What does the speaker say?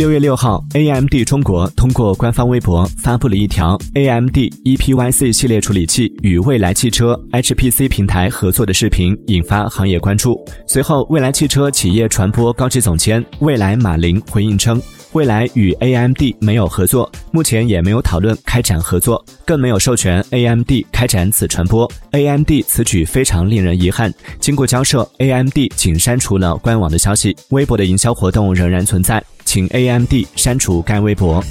六月六号，AMD 中国通过官方微博发布了一条 AMD EPYC 系列处理器与蔚来汽车 HPC 平台合作的视频，引发行业关注。随后，蔚来汽车企业传播高级总监蔚来马林回应称。未来与 AMD 没有合作，目前也没有讨论开展合作，更没有授权 AMD 开展此传播。AMD 此举非常令人遗憾。经过交涉，AMD 仅删除了官网的消息，微博的营销活动仍然存在，请 AMD 删除该微博。